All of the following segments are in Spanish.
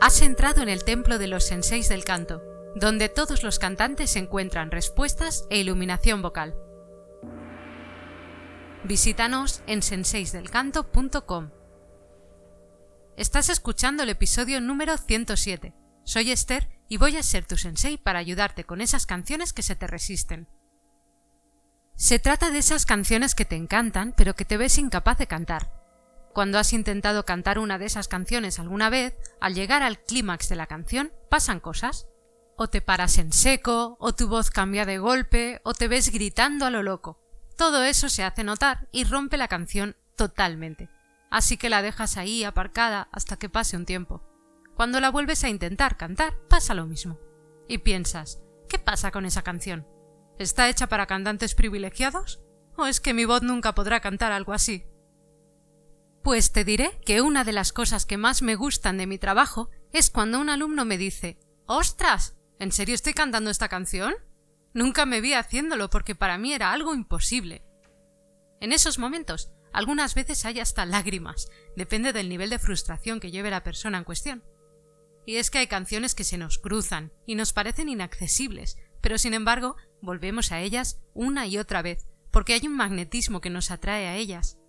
Has entrado en el templo de los senseis del canto, donde todos los cantantes encuentran respuestas e iluminación vocal. Visítanos en senseisdelcanto.com. Estás escuchando el episodio número 107. Soy Esther y voy a ser tu sensei para ayudarte con esas canciones que se te resisten. Se trata de esas canciones que te encantan pero que te ves incapaz de cantar. Cuando has intentado cantar una de esas canciones alguna vez, al llegar al clímax de la canción pasan cosas. O te paras en seco, o tu voz cambia de golpe, o te ves gritando a lo loco. Todo eso se hace notar y rompe la canción totalmente. Así que la dejas ahí aparcada hasta que pase un tiempo. Cuando la vuelves a intentar cantar, pasa lo mismo. Y piensas, ¿qué pasa con esa canción? ¿Está hecha para cantantes privilegiados? ¿O es que mi voz nunca podrá cantar algo así? Pues te diré que una de las cosas que más me gustan de mi trabajo es cuando un alumno me dice ¡Ostras! ¿En serio estoy cantando esta canción? Nunca me vi haciéndolo porque para mí era algo imposible. En esos momentos, algunas veces hay hasta lágrimas, depende del nivel de frustración que lleve la persona en cuestión. Y es que hay canciones que se nos cruzan y nos parecen inaccesibles, pero sin embargo volvemos a ellas una y otra vez, porque hay un magnetismo que nos atrae a ellas.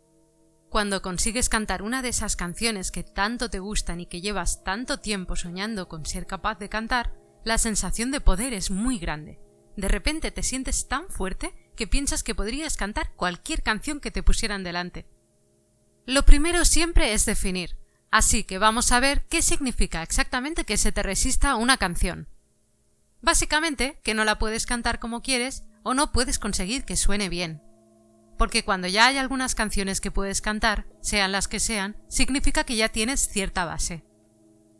Cuando consigues cantar una de esas canciones que tanto te gustan y que llevas tanto tiempo soñando con ser capaz de cantar, la sensación de poder es muy grande. De repente te sientes tan fuerte que piensas que podrías cantar cualquier canción que te pusieran delante. Lo primero siempre es definir, así que vamos a ver qué significa exactamente que se te resista una canción. Básicamente, que no la puedes cantar como quieres o no puedes conseguir que suene bien. Porque cuando ya hay algunas canciones que puedes cantar, sean las que sean, significa que ya tienes cierta base.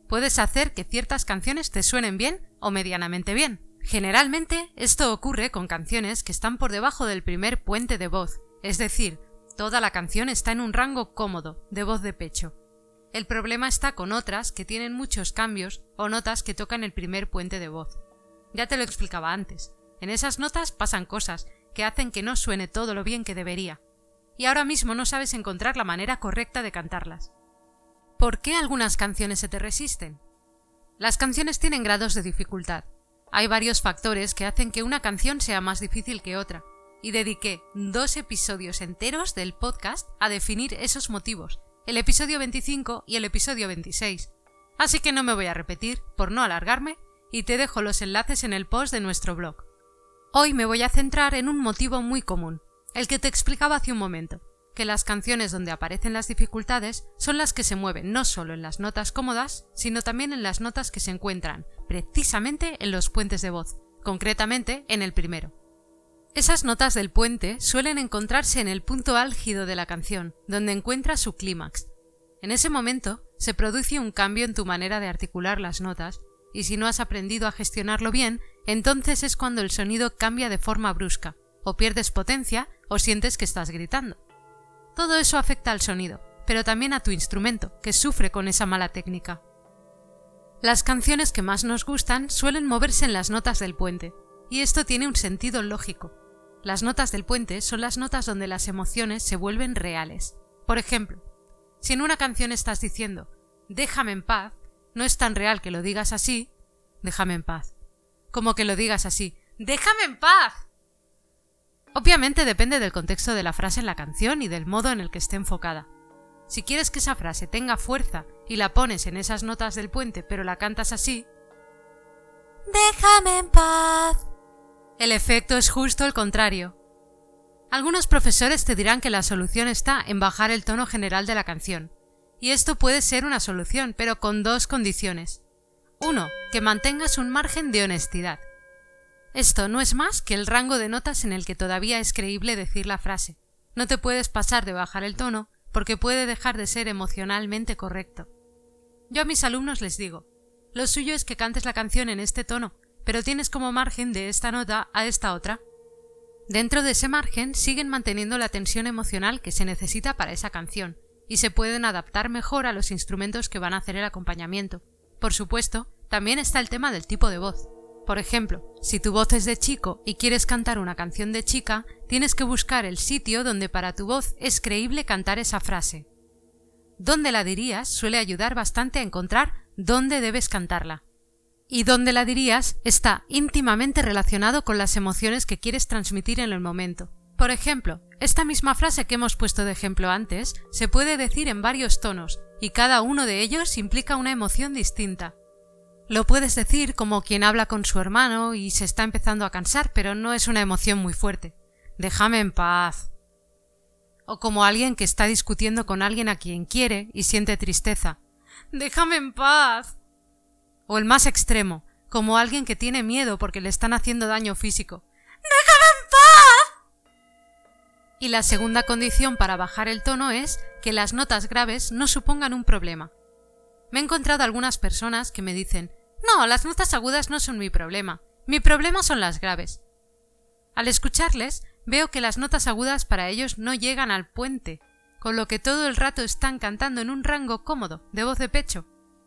Puedes hacer que ciertas canciones te suenen bien o medianamente bien, Generalmente esto ocurre con canciones que están por debajo del primer puente de voz, es decir, toda la canción está en un rango cómodo, de voz de pecho. El problema está con otras que tienen muchos cambios o notas que tocan el primer puente de voz. Ya te lo explicaba antes. En esas notas pasan cosas que hacen que no suene todo lo bien que debería. Y ahora mismo no sabes encontrar la manera correcta de cantarlas. ¿Por qué algunas canciones se te resisten? Las canciones tienen grados de dificultad. Hay varios factores que hacen que una canción sea más difícil que otra, y dediqué dos episodios enteros del podcast a definir esos motivos, el episodio 25 y el episodio 26. Así que no me voy a repetir, por no alargarme, y te dejo los enlaces en el post de nuestro blog. Hoy me voy a centrar en un motivo muy común, el que te explicaba hace un momento, que las canciones donde aparecen las dificultades son las que se mueven no solo en las notas cómodas, sino también en las notas que se encuentran precisamente en los puentes de voz, concretamente en el primero. Esas notas del puente suelen encontrarse en el punto álgido de la canción, donde encuentra su clímax. En ese momento se produce un cambio en tu manera de articular las notas, y si no has aprendido a gestionarlo bien, entonces es cuando el sonido cambia de forma brusca, o pierdes potencia o sientes que estás gritando. Todo eso afecta al sonido, pero también a tu instrumento, que sufre con esa mala técnica. Las canciones que más nos gustan suelen moverse en las notas del puente, y esto tiene un sentido lógico. Las notas del puente son las notas donde las emociones se vuelven reales. Por ejemplo, si en una canción estás diciendo déjame en paz, no es tan real que lo digas así, déjame en paz, como que lo digas así, déjame en paz. Obviamente depende del contexto de la frase en la canción y del modo en el que esté enfocada. Si quieres que esa frase tenga fuerza y la pones en esas notas del puente pero la cantas así, Déjame en paz. El efecto es justo el contrario. Algunos profesores te dirán que la solución está en bajar el tono general de la canción. Y esto puede ser una solución, pero con dos condiciones. Uno, que mantengas un margen de honestidad. Esto no es más que el rango de notas en el que todavía es creíble decir la frase. No te puedes pasar de bajar el tono porque puede dejar de ser emocionalmente correcto. Yo a mis alumnos les digo, lo suyo es que cantes la canción en este tono, pero tienes como margen de esta nota a esta otra. Dentro de ese margen siguen manteniendo la tensión emocional que se necesita para esa canción, y se pueden adaptar mejor a los instrumentos que van a hacer el acompañamiento. Por supuesto, también está el tema del tipo de voz. Por ejemplo, si tu voz es de chico y quieres cantar una canción de chica, tienes que buscar el sitio donde para tu voz es creíble cantar esa frase. dónde la dirías suele ayudar bastante a encontrar dónde debes cantarla. Y dónde la dirías está íntimamente relacionado con las emociones que quieres transmitir en el momento. Por ejemplo, esta misma frase que hemos puesto de ejemplo antes se puede decir en varios tonos, y cada uno de ellos implica una emoción distinta. Lo puedes decir como quien habla con su hermano y se está empezando a cansar, pero no es una emoción muy fuerte. Déjame en paz. O como alguien que está discutiendo con alguien a quien quiere y siente tristeza. Déjame en paz. O el más extremo, como alguien que tiene miedo porque le están haciendo daño físico. ¡Déjame en paz! Y la segunda condición para bajar el tono es que las notas graves no supongan un problema. Me he encontrado algunas personas que me dicen No, las notas agudas no son mi problema. Mi problema son las graves. Al escucharles, veo que las notas agudas para ellos no llegan al puente, con lo que todo el rato están cantando en un rango cómodo, de voz de pecho.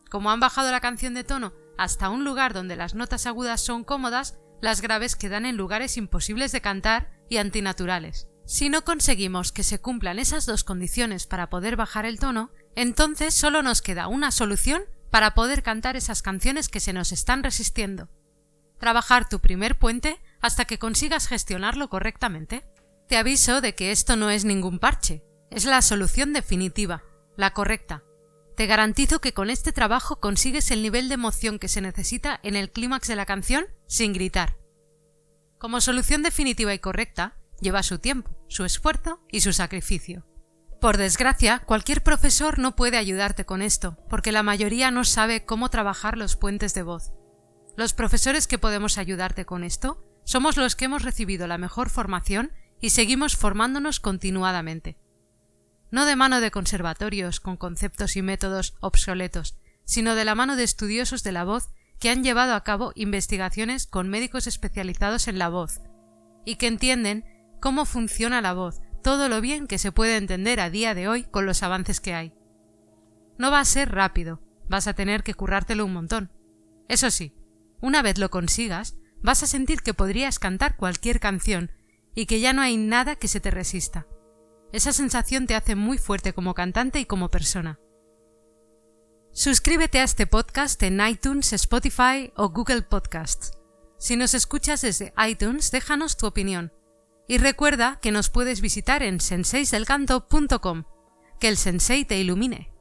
Como han bajado la canción de tono hasta un lugar donde las notas agudas son cómodas, las graves quedan en lugares imposibles de cantar y antinaturales. Si no conseguimos que se cumplan esas dos condiciones para poder bajar el tono, entonces solo nos queda una solución para poder cantar esas canciones que se nos están resistiendo. Trabajar tu primer puente hasta que consigas gestionarlo correctamente. Te aviso de que esto no es ningún parche, es la solución definitiva, la correcta. Te garantizo que con este trabajo consigues el nivel de emoción que se necesita en el clímax de la canción sin gritar. Como solución definitiva y correcta, lleva su tiempo, su esfuerzo y su sacrificio. Por desgracia, cualquier profesor no puede ayudarte con esto, porque la mayoría no sabe cómo trabajar los puentes de voz. Los profesores que podemos ayudarte con esto somos los que hemos recibido la mejor formación y seguimos formándonos continuadamente. No de mano de conservatorios con conceptos y métodos obsoletos, sino de la mano de estudiosos de la voz que han llevado a cabo investigaciones con médicos especializados en la voz y que entienden cómo funciona la voz, todo lo bien que se puede entender a día de hoy con los avances que hay. No va a ser rápido, vas a tener que currártelo un montón. Eso sí, una vez lo consigas, vas a sentir que podrías cantar cualquier canción y que ya no hay nada que se te resista. Esa sensación te hace muy fuerte como cantante y como persona. Suscríbete a este podcast en iTunes, Spotify o Google Podcasts. Si nos escuchas desde iTunes, déjanos tu opinión y recuerda que nos puedes visitar en senseisdelcanto.com. Que el sensei te ilumine.